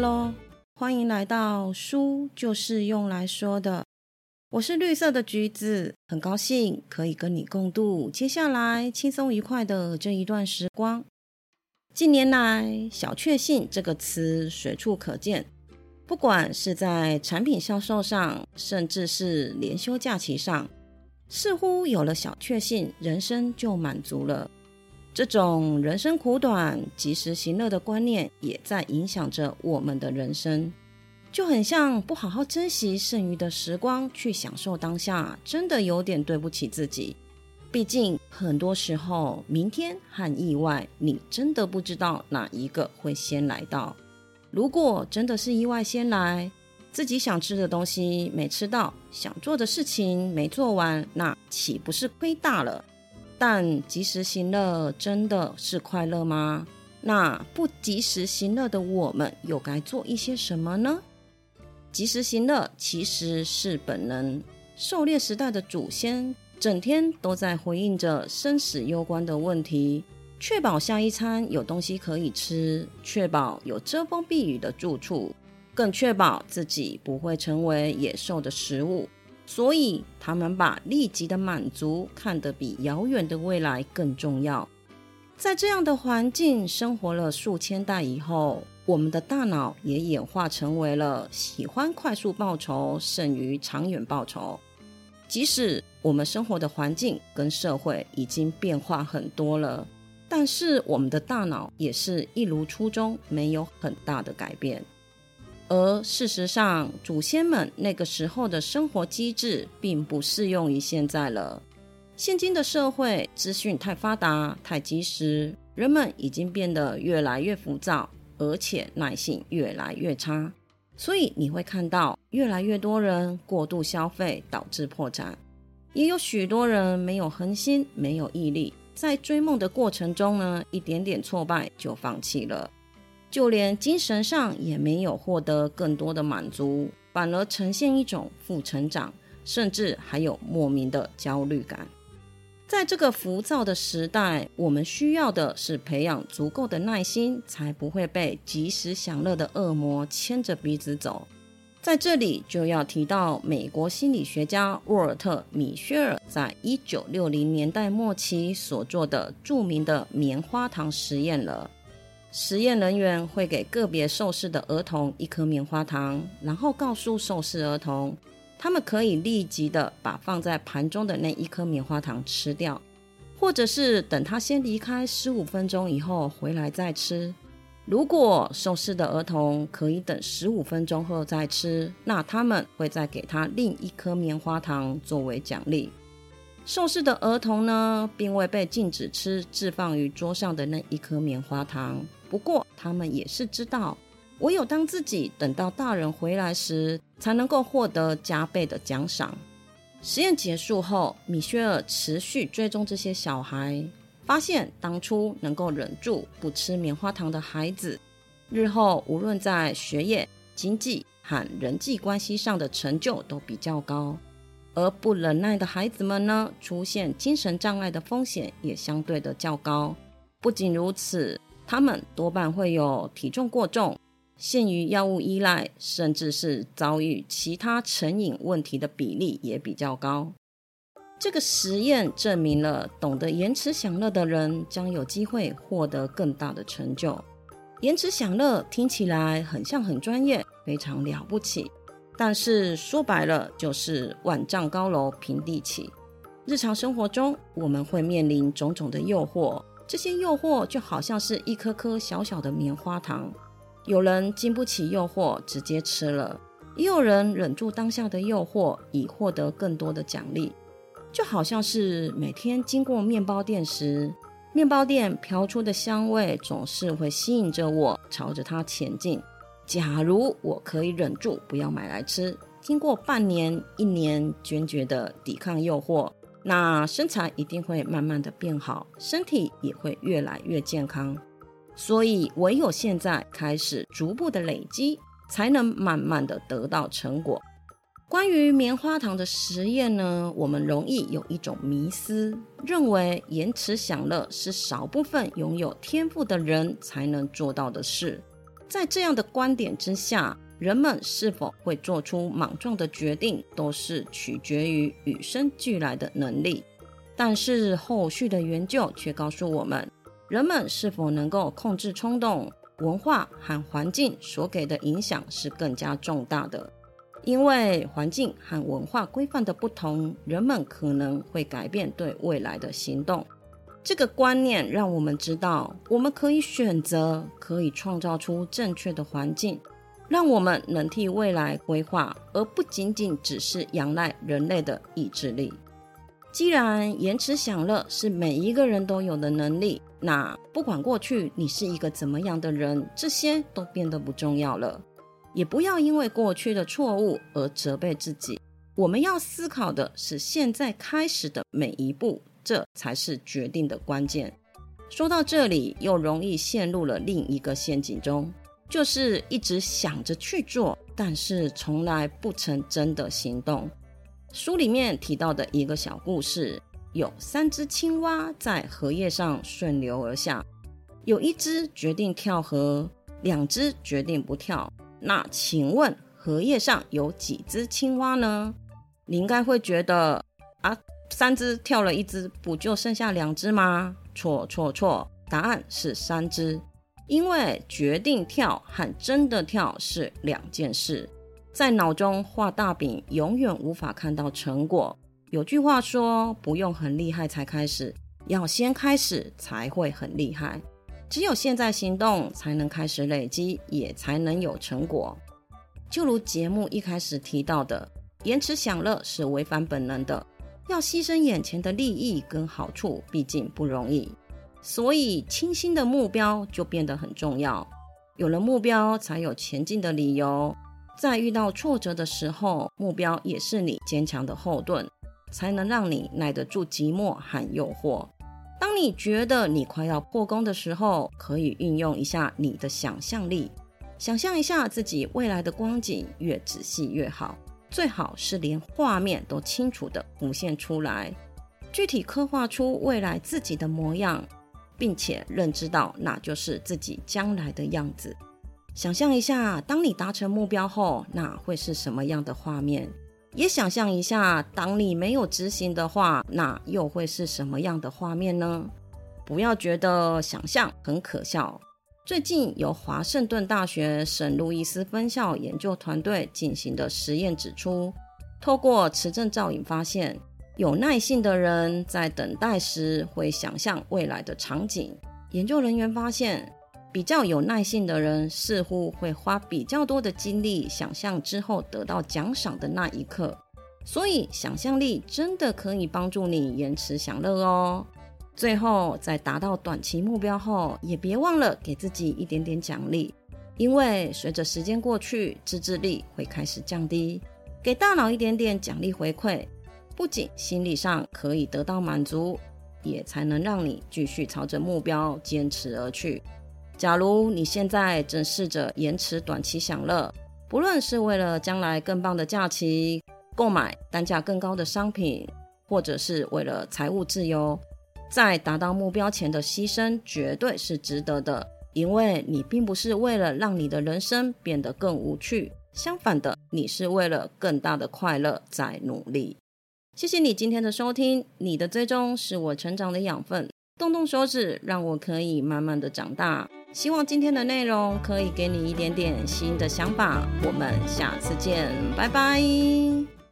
Hello，欢迎来到书就是用来说的。我是绿色的橘子，很高兴可以跟你共度接下来轻松愉快的这一段时光。近年来，“小确幸”这个词随处可见，不管是在产品销售上，甚至是连休假期上，似乎有了小确幸，人生就满足了。这种人生苦短、及时行乐的观念，也在影响着我们的人生。就很像不好好珍惜剩余的时光，去享受当下，真的有点对不起自己。毕竟很多时候，明天和意外，你真的不知道哪一个会先来到。如果真的是意外先来，自己想吃的东西没吃到，想做的事情没做完，那岂不是亏大了？但及时行乐真的是快乐吗？那不及时行乐的我们又该做一些什么呢？及时行乐其实是本能。狩猎时代的祖先整天都在回应着生死攸关的问题，确保下一餐有东西可以吃，确保有遮风避雨的住处，更确保自己不会成为野兽的食物。所以，他们把立即的满足看得比遥远的未来更重要。在这样的环境生活了数千代以后，我们的大脑也演化成为了喜欢快速报酬胜于长远报酬。即使我们生活的环境跟社会已经变化很多了，但是我们的大脑也是一如初衷，没有很大的改变。而事实上，祖先们那个时候的生活机制并不适用于现在了。现今的社会资讯太发达、太及时，人们已经变得越来越浮躁，而且耐性越来越差。所以你会看到越来越多人过度消费，导致破产；也有许多人没有恒心、没有毅力，在追梦的过程中呢，一点点挫败就放弃了。就连精神上也没有获得更多的满足，反而呈现一种负成长，甚至还有莫名的焦虑感。在这个浮躁的时代，我们需要的是培养足够的耐心，才不会被及时享乐的恶魔牵着鼻子走。在这里就要提到美国心理学家沃尔特·米歇尔在一九六零年代末期所做的著名的棉花糖实验了。实验人员会给个别受试的儿童一颗棉花糖，然后告诉受试儿童，他们可以立即的把放在盘中的那一颗棉花糖吃掉，或者是等他先离开十五分钟以后回来再吃。如果受试的儿童可以等十五分钟后再吃，那他们会再给他另一颗棉花糖作为奖励。受试的儿童呢，并未被禁止吃置放于桌上的那一颗棉花糖。不过，他们也是知道，唯有当自己等到大人回来时，才能够获得加倍的奖赏。实验结束后，米歇尔持续追踪这些小孩，发现当初能够忍住不吃棉花糖的孩子，日后无论在学业、经济和人际关系上的成就都比较高；而不忍耐的孩子们呢，出现精神障碍的风险也相对的较高。不仅如此。他们多半会有体重过重、陷于药物依赖，甚至是遭遇其他成瘾问题的比例也比较高。这个实验证明了，懂得延迟享乐的人将有机会获得更大的成就。延迟享乐听起来很像很专业、非常了不起，但是说白了就是万丈高楼平地起。日常生活中，我们会面临种种的诱惑。这些诱惑就好像是一颗颗小小的棉花糖，有人经不起诱惑直接吃了，也有人忍住当下的诱惑以获得更多的奖励。就好像是每天经过面包店时，面包店飘出的香味总是会吸引着我朝着它前进。假如我可以忍住不要买来吃，经过半年、一年坚决的抵抗诱惑。那身材一定会慢慢的变好，身体也会越来越健康。所以唯有现在开始逐步的累积，才能慢慢的得到成果。关于棉花糖的实验呢，我们容易有一种迷思，认为延迟享乐是少部分拥有天赋的人才能做到的事。在这样的观点之下，人们是否会做出莽撞的决定，都是取决于与生俱来的能力。但是后续的研究却告诉我们，人们是否能够控制冲动，文化和环境所给的影响是更加重大的。因为环境和文化规范的不同，人们可能会改变对未来的行动。这个观念让我们知道，我们可以选择，可以创造出正确的环境，让我们能替未来规划，而不仅仅只是仰赖人类的意志力。既然延迟享乐是每一个人都有的能力，那不管过去你是一个怎么样的人，这些都变得不重要了。也不要因为过去的错误而责备自己。我们要思考的是现在开始的每一步。这才是决定的关键。说到这里，又容易陷入了另一个陷阱中，就是一直想着去做，但是从来不曾真的行动。书里面提到的一个小故事，有三只青蛙在荷叶上顺流而下，有一只决定跳河，两只决定不跳。那请问荷叶上有几只青蛙呢？你应该会觉得啊。三只跳了一只，不就剩下两只吗？错错错，答案是三只。因为决定跳和真的跳是两件事。在脑中画大饼，永远无法看到成果。有句话说，不用很厉害才开始，要先开始才会很厉害。只有现在行动，才能开始累积，也才能有成果。就如节目一开始提到的，延迟享乐是违反本能的。要牺牲眼前的利益跟好处，毕竟不容易，所以清新的目标就变得很重要。有了目标，才有前进的理由。在遇到挫折的时候，目标也是你坚强的后盾，才能让你耐得住寂寞和诱惑。当你觉得你快要破功的时候，可以运用一下你的想象力，想象一下自己未来的光景，越仔细越好。最好是连画面都清楚的浮现出来，具体刻画出未来自己的模样，并且认知到那就是自己将来的样子。想象一下，当你达成目标后，那会是什么样的画面？也想象一下，当你没有执行的话，那又会是什么样的画面呢？不要觉得想象很可笑。最近由华盛顿大学圣路易斯分校研究团队进行的实验指出，透过磁振造影发现，有耐性的人在等待时会想象未来的场景。研究人员发现，比较有耐性的人似乎会花比较多的精力想象之后得到奖赏的那一刻。所以，想象力真的可以帮助你延迟享乐哦。最后，在达到短期目标后，也别忘了给自己一点点奖励，因为随着时间过去，自制力会开始降低。给大脑一点点奖励回馈，不仅心理上可以得到满足，也才能让你继续朝着目标坚持而去。假如你现在正试着延迟短期享乐，不论是为了将来更棒的假期、购买单价更高的商品，或者是为了财务自由。在达到目标前的牺牲绝对是值得的，因为你并不是为了让你的人生变得更无趣，相反的，你是为了更大的快乐在努力。谢谢你今天的收听，你的追踪是我成长的养分，动动手指，让我可以慢慢的长大。希望今天的内容可以给你一点点新的想法，我们下次见，拜拜。